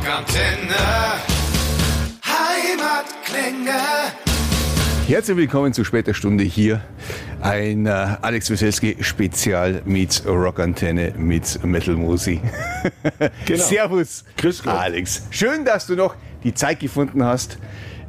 Rockantenne. Heimatklänge. Herzlich willkommen zu später Stunde hier. Ein äh, Alex Wieselski Spezial meets Rockantenne meets Metal Musi. Genau. Servus, Grüß Gott. Alex. Schön, dass du noch die Zeit gefunden hast.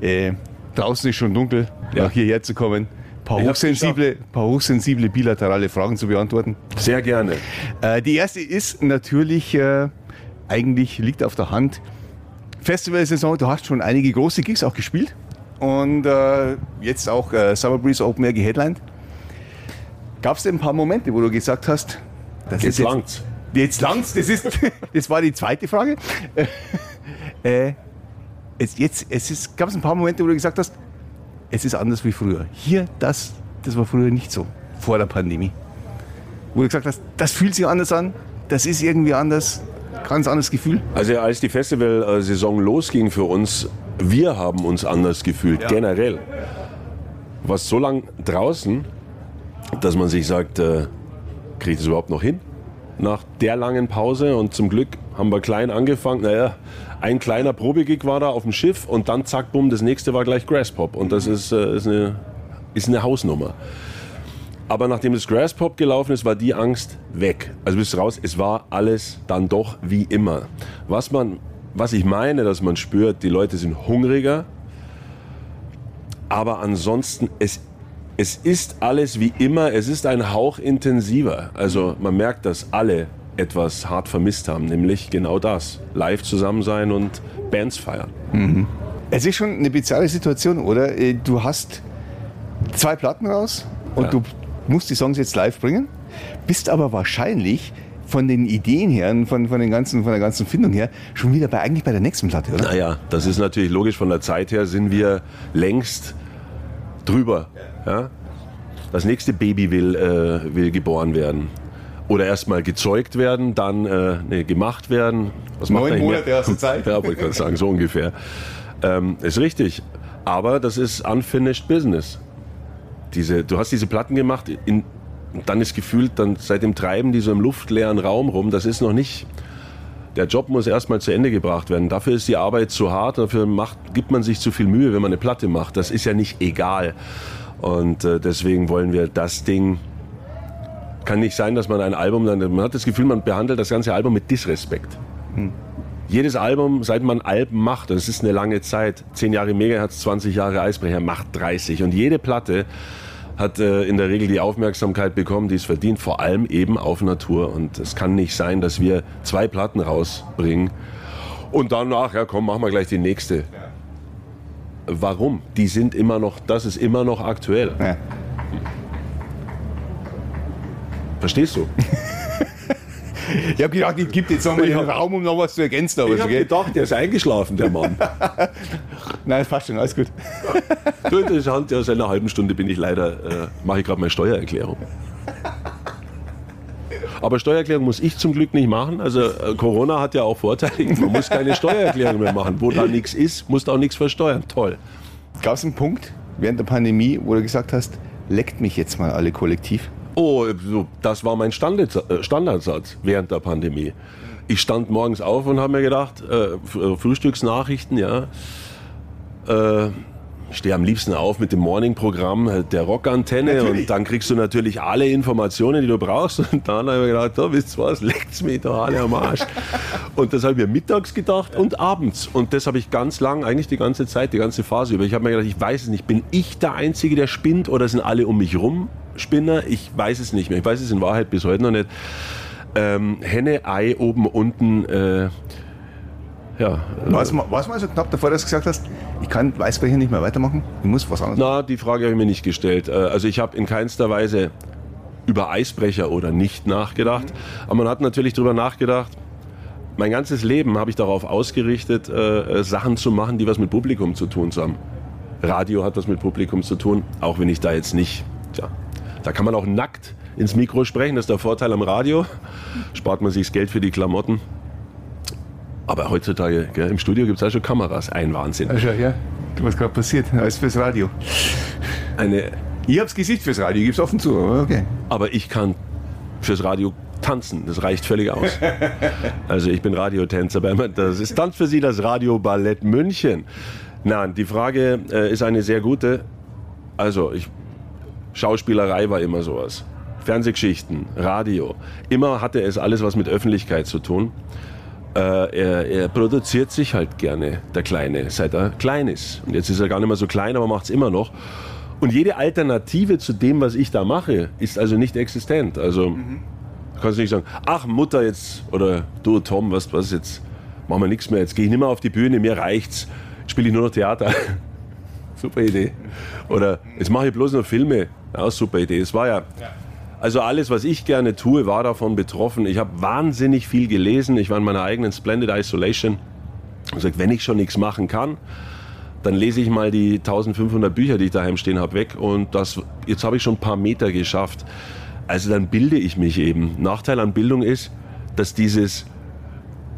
Äh, draußen ist schon dunkel, Ja. noch hierher zu kommen. Ein paar hochsensible, paar hochsensible bilaterale Fragen zu beantworten. Sehr gerne. Äh, die erste ist natürlich, äh, eigentlich liegt auf der Hand, Festivalsaison, du hast schon einige große Gigs auch gespielt und äh, jetzt auch äh, Summer Breeze Open Air geheadlined. Gab es denn ein paar Momente, wo du gesagt hast, das Jetzt ist langt's. Jetzt langt's, das, ist, das war die zweite Frage. äh, es, jetzt, es ist, gab es ein paar Momente, wo du gesagt hast, es ist anders wie früher. Hier, das, das war früher nicht so, vor der Pandemie. Wo du gesagt hast, das fühlt sich anders an, das ist irgendwie anders, ganz anderes Gefühl. Also als die Festivalsaison losging für uns, wir haben uns anders gefühlt, generell. Was so lang draußen, dass man sich sagt, äh, kriege ich das überhaupt noch hin? Nach der langen Pause und zum Glück haben wir klein angefangen. Naja, ein kleiner Probegig war da auf dem Schiff und dann zack, bumm, das nächste war gleich Grasspop. Und das ist, äh, ist, eine, ist eine Hausnummer. Aber nachdem das Grasspop gelaufen ist, war die Angst weg. Also bist raus, es war alles dann doch wie immer. Was, man, was ich meine, dass man spürt, die Leute sind hungriger, aber ansonsten, es, es ist alles wie immer, es ist ein Hauch intensiver. Also man merkt, dass alle etwas hart vermisst haben, nämlich genau das. Live zusammen sein und Bands feiern. Es ist schon eine bizarre Situation, oder? Äh, Du hast zwei Platten raus und Ja. du musst die Songs jetzt live bringen, bist aber wahrscheinlich von den Ideen her, und von, von, den ganzen, von der ganzen Findung her, schon wieder bei, eigentlich bei der nächsten Platte, oder? Naja, das ist natürlich logisch. Von der Zeit her sind wir längst drüber. Ja? Das nächste Baby will, äh, will geboren werden. Oder erstmal gezeugt werden, dann äh, nee, gemacht werden. Was Neun Monate hast du Zeit. Ja, wollte ich gerade sagen, so ungefähr. Ähm, ist richtig. Aber das ist unfinished business. Diese, du hast diese Platten gemacht, in, dann ist gefühlt, dann seitdem treiben die so im luftleeren Raum rum. Das ist noch nicht. Der Job muss erstmal zu Ende gebracht werden. Dafür ist die Arbeit zu hart, dafür macht, gibt man sich zu viel Mühe, wenn man eine Platte macht. Das ist ja nicht egal. Und äh, deswegen wollen wir das Ding. Kann nicht sein, dass man ein Album dann. Man hat das Gefühl, man behandelt das ganze Album mit Disrespekt. Jedes Album, seit man Alben macht, das ist eine lange Zeit, 10 Jahre Megahertz, 20 Jahre Eisbrecher, macht 30. Und jede Platte hat äh, in der Regel die Aufmerksamkeit bekommen, die es verdient, vor allem eben auf Natur. Und es kann nicht sein, dass wir zwei Platten rausbringen und danach, ja komm, machen wir gleich die nächste. Warum? Die sind immer noch, das ist immer noch aktuell. Ja. Verstehst du? Ich habe gedacht, ich gebe jetzt nochmal den Raum, um noch was zu ergänzen. Aber Ich habe gedacht, der ist eingeschlafen, der Mann. Nein, passt schon, alles gut. Du, interessant, ja, seit einer halben Stunde bin ich leider, äh, mache ich gerade meine Steuererklärung. Aber Steuererklärung muss ich zum Glück nicht machen. Also äh, Corona hat ja auch Vorteile. Man muss keine Steuererklärung mehr machen. Wo da nichts ist, musst du auch nichts versteuern. Toll. Gab es einen Punkt während der Pandemie, wo du gesagt hast, leckt mich jetzt mal alle kollektiv? Oh, das war mein äh, Standardsatz während der Pandemie. Ich stand morgens auf und habe mir gedacht, äh, äh, Frühstücksnachrichten, ja. Äh, stehe am liebsten auf mit dem Morning-Programm äh, der Rockantenne Natürlich. und dann kriegst du natürlich alle Informationen, die du brauchst. Und dann habe ich mir gedacht, da wisst ihr was, leckt's mich doch alle am Arsch. und das habe ich mir mittags gedacht und abends. Und das habe ich ganz lang, eigentlich die ganze Zeit, die ganze Phase über. Ich habe mir gedacht, ich weiß es nicht, bin ich der Einzige, der spinnt oder sind alle um mich rum Spinner? Ich weiß es nicht mehr. Ich weiß es in Wahrheit bis heute noch nicht. Ähm, Henne, Ei, oben, unten. Äh, ja, War es mal, war's mal so knapp davor, dass du gesagt hast, ich kann Weißbrecher nicht mehr weitermachen? Ich muss was anderes machen? Na, die Frage habe ich mir nicht gestellt. Äh, Also ich habe in keinster Weise über Eisbrecher oder nicht nachgedacht. Aber man hat natürlich darüber nachgedacht, mein ganzes Leben habe ich darauf ausgerichtet, äh, äh, Sachen zu machen, die was mit Publikum zu tun haben. Radio hat was mit Publikum zu tun, auch wenn ich da jetzt nicht, tja, da kann man auch nackt ins Mikro sprechen, das ist der Vorteil am Radio, spart man sich das Geld für die Klamotten. Aber heutzutage gell, im Studio gibt es auch schon Kameras, ein Wahnsinn. Ja, schau her, was gerade passiert, alles fürs Radio. Eine Ich hab's Gesicht fürs Radio, ich gib's offen zu, aber okay. Aber ich kann fürs Radio tanzen, das reicht völlig aus. Also ich bin Radiotänzer, das ist Tanz für Sie das Radioballett München. Nein, die Frage äh, ist eine sehr gute. Also ich, Schauspielerei war immer sowas. Fernsehgeschichten, Radio. Immer hatte es alles was mit Öffentlichkeit zu tun. Äh, er, er, produziert sich halt gerne, der Kleine, seit er klein ist. Und jetzt ist er gar nicht mehr so klein, aber macht es immer noch. Und jede Alternative zu dem, was ich da mache, ist also nicht existent. Also mhm. du kannst nicht sagen, ach Mutter jetzt oder du Tom, was, was jetzt, machen wir nichts mehr, jetzt gehe ich nicht mehr auf die Bühne, mir reicht's, spiele ich nur noch Theater. super Idee. Oder jetzt mache ich bloß noch Filme. Ja, super Idee. Es war ja, ja also alles, was ich gerne tue, war davon betroffen. Ich habe wahnsinnig viel gelesen. Ich war in meiner eigenen Splendid Isolation. Ich gesagt, wenn ich schon nichts machen kann, dann lese ich mal die 1500 Bücher, die ich daheim stehen habe, weg. Und das, jetzt habe ich schon ein paar Meter geschafft. Also dann bilde ich mich eben. Nachteil an Bildung ist, dass dieses,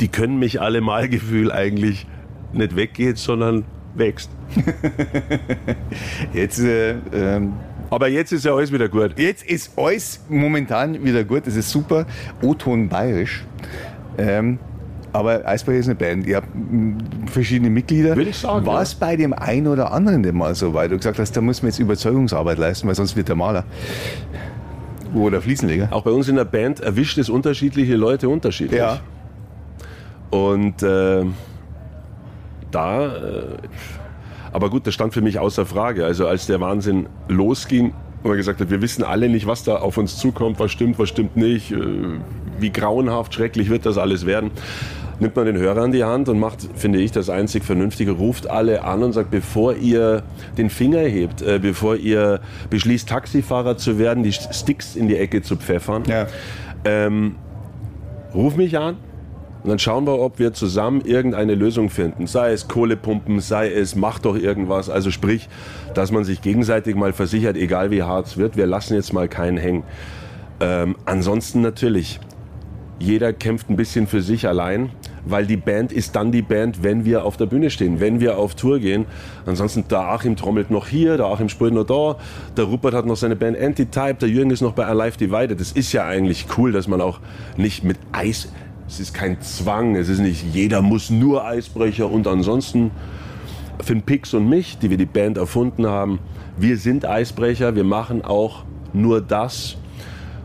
die können mich alle mal Gefühl eigentlich nicht weggeht, sondern wächst. Jetzt äh, ähm aber jetzt ist ja alles wieder gut. Jetzt ist alles momentan wieder gut. Das ist super. O-Ton bayerisch. Ähm, aber Eisberg ist eine Band. Ihr habt verschiedene Mitglieder. Würde ich sagen. War es ja. bei dem einen oder anderen denn mal so, weil du gesagt hast, da muss man jetzt Überzeugungsarbeit leisten, weil sonst wird der Maler. Oder Fliesenleger. Auch bei uns in der Band erwischt es unterschiedliche Leute unterschiedlich. Ja. Und äh, da. Äh, aber gut, das stand für mich außer Frage. Also als der Wahnsinn losging und man gesagt hat, wir wissen alle nicht, was da auf uns zukommt, was stimmt, was stimmt nicht, äh, wie grauenhaft, schrecklich wird das alles werden nimmt man den Hörer an die Hand und macht, finde ich, das einzig Vernünftige, ruft alle an und sagt, bevor ihr den Finger hebt, äh, bevor ihr beschließt, Taxifahrer zu werden, die Sticks in die Ecke zu pfeffern, ja. ähm, ruf mich an, und dann schauen wir, ob wir zusammen irgendeine Lösung finden. Sei es Kohlepumpen, sei es mach doch irgendwas. Also sprich, dass man sich gegenseitig mal versichert, egal wie hart es wird, wir lassen jetzt mal keinen hängen. Ähm, ansonsten natürlich, jeder kämpft ein bisschen für sich allein, weil die Band ist dann die Band, wenn wir auf der Bühne stehen, wenn wir auf Tour gehen. Ansonsten, der Achim trommelt noch hier, der Achim spielt noch da, der Rupert hat noch seine Band Antitype, der Jürgen ist noch bei Alive Divided. Das ist ja eigentlich cool, dass man auch nicht mit Eis es ist kein Zwang, es ist nicht jeder muss nur Eisbrecher und ansonsten Finn Pix und mich, die wir die Band erfunden haben, wir sind Eisbrecher, wir machen auch nur das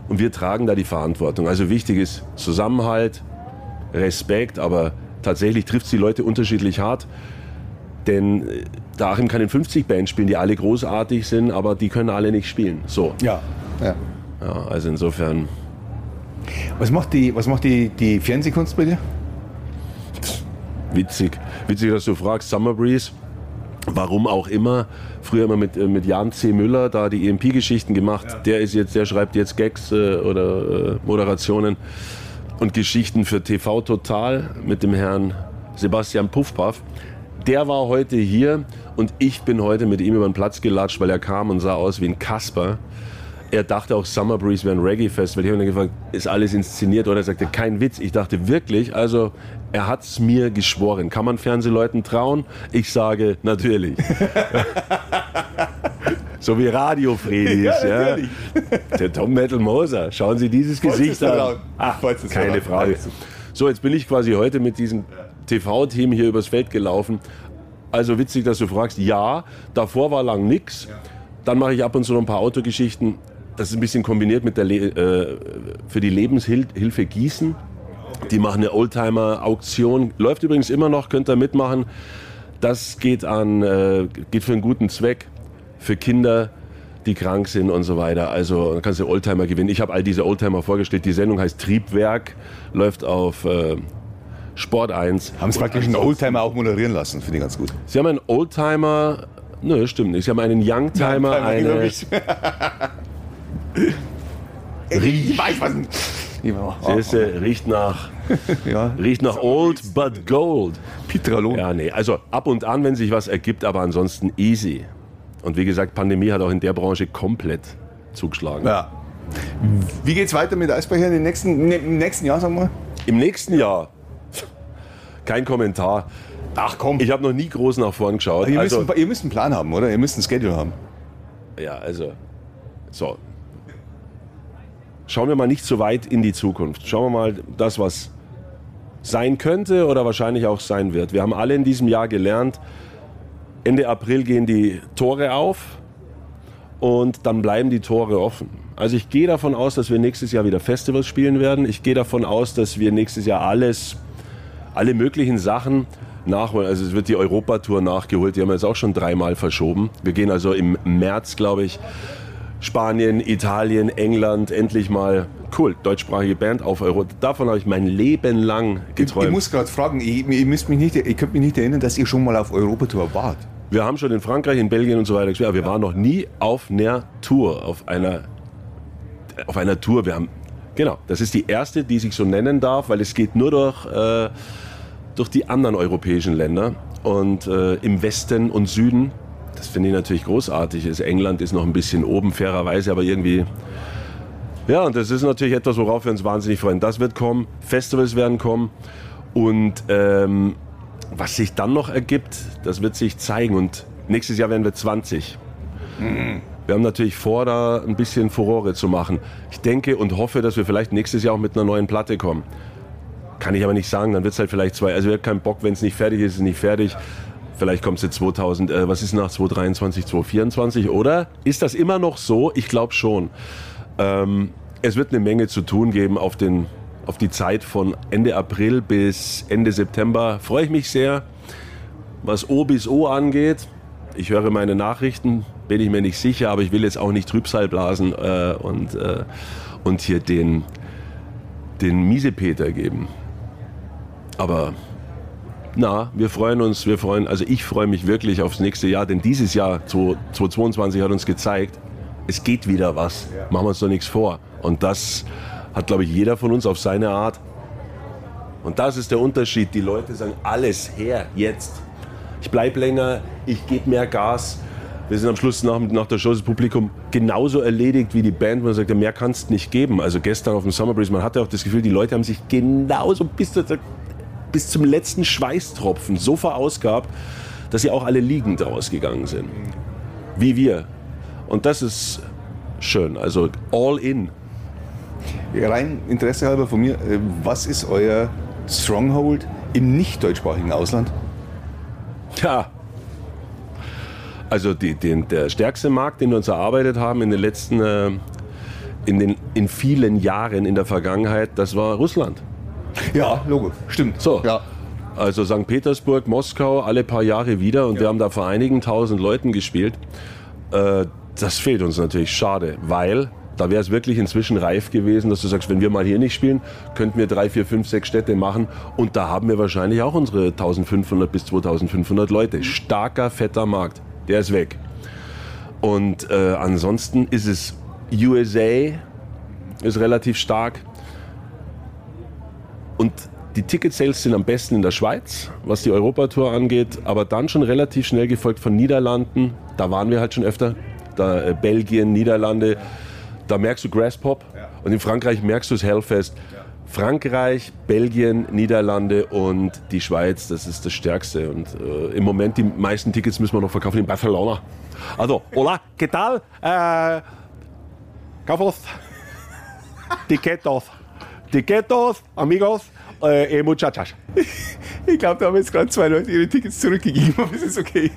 und wir tragen da die Verantwortung. Also wichtig ist Zusammenhalt, Respekt, aber tatsächlich trifft es die Leute unterschiedlich hart. Denn äh, der Achim kann in 50 Bands spielen, die alle großartig sind, aber die können alle nicht spielen. So. Ja. ja. ja also insofern was macht die, was macht die, die Fernsehkunst bei dir? Witzig. Witzig, dass du fragst. Summer Breeze. Warum auch immer. Früher immer mit, äh, mit Jan C. Müller da die EMP-Geschichten gemacht. Ja. Der ist jetzt, der schreibt jetzt Gags äh, oder äh, Moderationen und Geschichten für TV Total mit dem Herrn Sebastian Puffpaff. Der war heute hier und ich bin heute mit ihm über den Platz gelatscht, weil er kam und sah aus wie ein Kasper er dachte auch Summer Breeze wäre ein Reggae-Festival. Ich habe ihn gefragt, ist alles inszeniert? Oder er sagte, kein Witz. Ich dachte wirklich, also er hat es mir geschworen. Kann man Fernsehleuten trauen? Ich sage, natürlich. so wie Radio Fredis. Ja, ja. Der Tom Metal Moser. Schauen Sie dieses Gesicht an. Ach, keine Frage. So, jetzt bin ich quasi heute mit diesem TV-Team hier übers Feld gelaufen. Also witzig, dass du fragst. Ja, davor war lang nichts. Dann mache ich ab und zu noch ein paar Autogeschichten das ist ein bisschen kombiniert mit der Le äh, für die Lebenshilfe Gießen. Die machen eine Oldtimer-Auktion. Läuft übrigens immer noch, könnt ihr mitmachen. Das geht an, äh, geht für einen guten Zweck, für Kinder, die krank sind und so weiter. Also dann kannst du Oldtimer gewinnen. Ich habe all diese Oldtimer vorgestellt. Die Sendung heißt Triebwerk, läuft auf äh, Sport 1. Haben Sie praktisch einen Oldtimer auch moderieren lassen, finde ich ganz gut. Sie haben einen Oldtimer, nö, stimmt nicht. Sie haben einen Youngtimer, Youngtimer eine, ich weiß was. Siehst du, riecht nach, ja. riecht nach old but gold. Pitralon. Ja, nee, also ab und an, wenn sich was ergibt, aber ansonsten easy. Und wie gesagt, Pandemie hat auch in der Branche komplett zugeschlagen. Ja. Wie geht's weiter mit Eisbrecher im nächsten, im nächsten Jahr, sagen wir? Im nächsten Jahr? Kein Kommentar. Ach komm. Ich habe noch nie groß nach vorn geschaut. Ihr, also, müsst, ihr müsst einen Plan haben, oder? Ihr müsst ein Schedule haben. Ja, also. So, schauen wir mal nicht so weit in die Zukunft. Schauen wir mal das, was sein könnte oder wahrscheinlich auch sein wird. Wir haben alle in diesem Jahr gelernt, Ende April gehen die Tore auf und dann bleiben die Tore offen. Also ich gehe davon aus, dass wir nächstes Jahr wieder Festivals spielen werden. Ich gehe davon aus, dass wir nächstes Jahr alles, alle möglichen Sachen nachholen. Also es wird die Europatour nachgeholt, die haben wir jetzt auch schon dreimal verschoben. Wir gehen also im März, glaube ich, Spanien, Italien, England, endlich mal cool, deutschsprachige Band auf Euro. Davon habe ich mein Leben lang geträumt. Ich, ich muss gerade fragen, ich, ich, müsst mich nicht, ich könnte mich nicht erinnern, dass ihr schon mal auf Europatour wart. Wir haben schon in Frankreich, in Belgien und so weiter gespielt, aber wir ja. waren noch nie auf einer Tour, auf einer, auf einer Tour. Wir haben, genau, das ist die erste, die sich so nennen darf, weil es geht nur durch, äh, durch die anderen europäischen Länder und äh, im Westen und Süden das finde ich natürlich großartig. Ist. England ist noch ein bisschen oben, fairerweise, aber irgendwie. Ja, und das ist natürlich etwas, worauf wir uns wahnsinnig freuen. Das wird kommen, Festivals werden kommen und ähm, was sich dann noch ergibt, das wird sich zeigen. Und nächstes Jahr werden wir 20. Mhm. Wir haben natürlich vor, da ein bisschen Furore zu machen. Ich denke und hoffe, dass wir vielleicht nächstes Jahr auch mit einer neuen Platte kommen. Kann ich aber nicht sagen, dann wird es halt vielleicht zwei. Also wir haben keinen Bock, wenn es nicht fertig ist, ist es nicht fertig. Vielleicht kommt es jetzt 2000, äh, was ist nach 2023, 2024, oder? Ist das immer noch so? Ich glaube schon. Ähm, es wird eine Menge zu tun geben auf, den, auf die Zeit von Ende April bis Ende September. Freue ich mich sehr. Was O bis O angeht, ich höre meine Nachrichten, bin ich mir nicht sicher, aber ich will jetzt auch nicht Trübsal blasen äh, und, äh, und hier den, den Miesepeter geben. Aber na, wir freuen uns, wir freuen, also ich freue mich wirklich aufs nächste Jahr, denn dieses Jahr 2022 hat uns gezeigt, es geht wieder was. Machen wir uns doch nichts vor. Und das hat, glaube ich, jeder von uns auf seine Art. Und das ist der Unterschied. Die Leute sagen, alles her, jetzt. Ich bleibe länger, ich gebe mehr Gas. Wir sind am Schluss nach, nach der Show das Publikum genauso erledigt wie die Band. Man sagt, mehr kannst du nicht geben. Also gestern auf dem Summer Breeze, man hatte auch das Gefühl, die Leute haben sich genauso bis zur bis zum letzten Schweißtropfen so verausgabt, dass sie auch alle liegend rausgegangen sind. Wie wir. Und das ist schön. Also all in. Rein Interesse halber von mir, äh, was ist euer Stronghold im nicht deutschsprachigen Ausland? Ja. Also die, den, der stärkste Markt, den wir uns erarbeitet haben in den letzten, äh, in, den, in vielen Jahren in der Vergangenheit, das war Russland. Ja, Logo, stimmt. So. Ja. Also St. Petersburg, Moskau, alle paar Jahre wieder und ja. wir haben da vor einigen tausend Leuten gespielt. Äh, das fehlt uns natürlich schade, weil da wäre es wirklich inzwischen reif gewesen, dass du sagst, wenn wir mal hier nicht spielen, könnten wir drei, vier, fünf, sechs Städte machen und da haben wir wahrscheinlich auch unsere 1500 bis 2500 Leute. Starker, fetter Markt, der ist weg. Und äh, ansonsten ist es USA, ist relativ stark. Und die Ticket-Sales sind am besten in der Schweiz, was die Europatour angeht, aber dann schon relativ schnell gefolgt von Niederlanden. Da waren wir halt schon öfter. Da, äh, Belgien, Niederlande. Da merkst du Grasspop. Ja. Und in Frankreich merkst du das Hellfest. Ja. Frankreich, Belgien, Niederlande und die Schweiz, das ist das Stärkste. Und äh, im Moment die meisten Tickets müssen wir noch verkaufen in Barcelona. Also, hola, ¿qué tal? Äh, Kaufos. Ticketos. Tiquetos, amigos, eh, muchachas. Ich glaube, da haben jetzt gerade zwei Leute ihre Tickets zurückgegeben, aber es ist okay.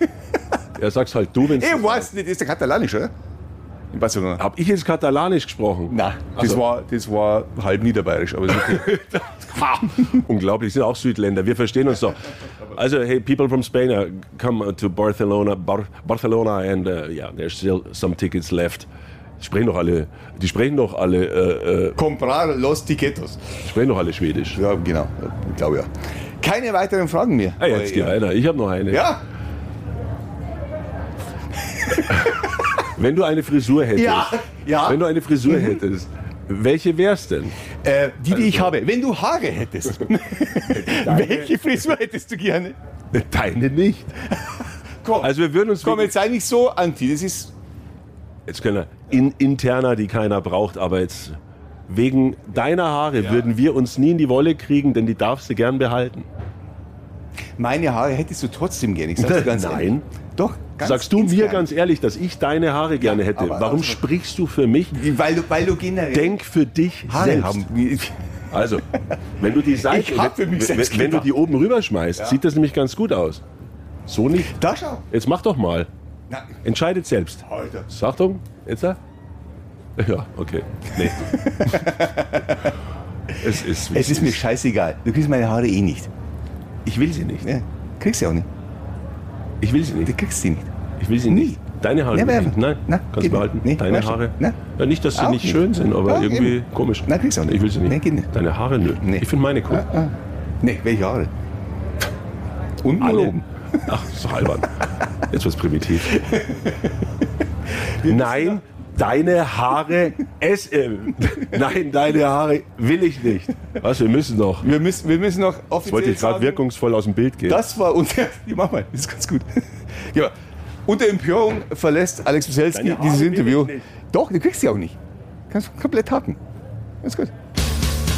Ja, sag's halt du, wenn Ich weiß nicht, ist der Katalanisch, oder? In Barcelona. Hab ich jetzt Katalanisch gesprochen? Nein, das, also. war, das war halb niederbayerisch, aber ist okay. Unglaublich, sind auch Südländer, wir verstehen uns doch. Also, hey, people from Spain, uh, come to Barcelona, Bar Barcelona and uh, yeah, there's still some tickets left. Die sprechen doch alle, die sprechen doch alle. Äh, äh, Comprar los tiquetos. Die sprechen doch alle Schwedisch. Ja, genau. Ich glaube ja. Keine weiteren Fragen mehr. Ah, jetzt geht einer. Ich habe noch eine. Ja. Wenn du eine Frisur hättest. Ja. ja. Wenn du eine Frisur mhm. hättest. Welche wär's denn? Äh, die, die also, ich habe. Wenn du Haare hättest. welche Frisur hättest du gerne? Deine nicht. komm, also wir würden uns. Komm, jetzt sei nicht so anti. Das ist jetzt können wir in, interner, die keiner braucht, aber jetzt wegen deiner Haare ja. würden wir uns nie in die Wolle kriegen, denn die darfst du gern behalten. Meine Haare hättest du trotzdem gerne. Ich sag's ganz Nein. Ehrlich. Doch. Ganz sagst du mir ganz ehrlich, dass ich deine Haare gerne hätte. aber- Warum aber- sprichst du für mich? Weil du, weil du generell Denk für dich Haare selbst. haben. Also, wenn du die Seite, wenn, wenn, wenn du die oben rüberschmeißt, sieht das nämlich ganz gut aus. So nicht. Da schau. Jetzt mach doch mal. Na, Entscheidet selbst. Alter. Achtung, jetzt da? Ja, okay. Nee. es ist, Es ist mir scheißegal. Du kriegst meine Haare eh nicht. Ich will sie nicht. Ja, kriegst du auch nicht. Ich will sie Du nicht. kriegst sie nicht. Ich will sie Nie. nicht. Deine Haare? Ich nicht. Nein, Na, kannst du behalten. Nee, Deine du? Haare? Ja, nicht, dass sie Auch nicht nicht. schön sind, aber Ja, irgendwie eben. komisch. Nein, kriegst du auch nicht. Ich will sie nicht. Nee, nicht. Deine Haare, nö. Nee. Ich finde meine cool. Nee, welche Haare? Unten Alle. oben? Ach, ist doch albern. Jetzt wird's primitiv. Nein, deine Haare SM. Nein, deine Haare will ich nicht. Was, wir müssen noch. Wir müssen, wir müssen noch Jetzt offiziell wollte ich gerade wirkungsvoll aus dem Bild gehen. Das war unter. Ja, mach mal, das ist ganz gut. Ja, unter Empörung verlässt Alex Haare dieses Interview. ich. Doch, du kriegst sie auch nicht. Kannst komplett haken. Ganz gut.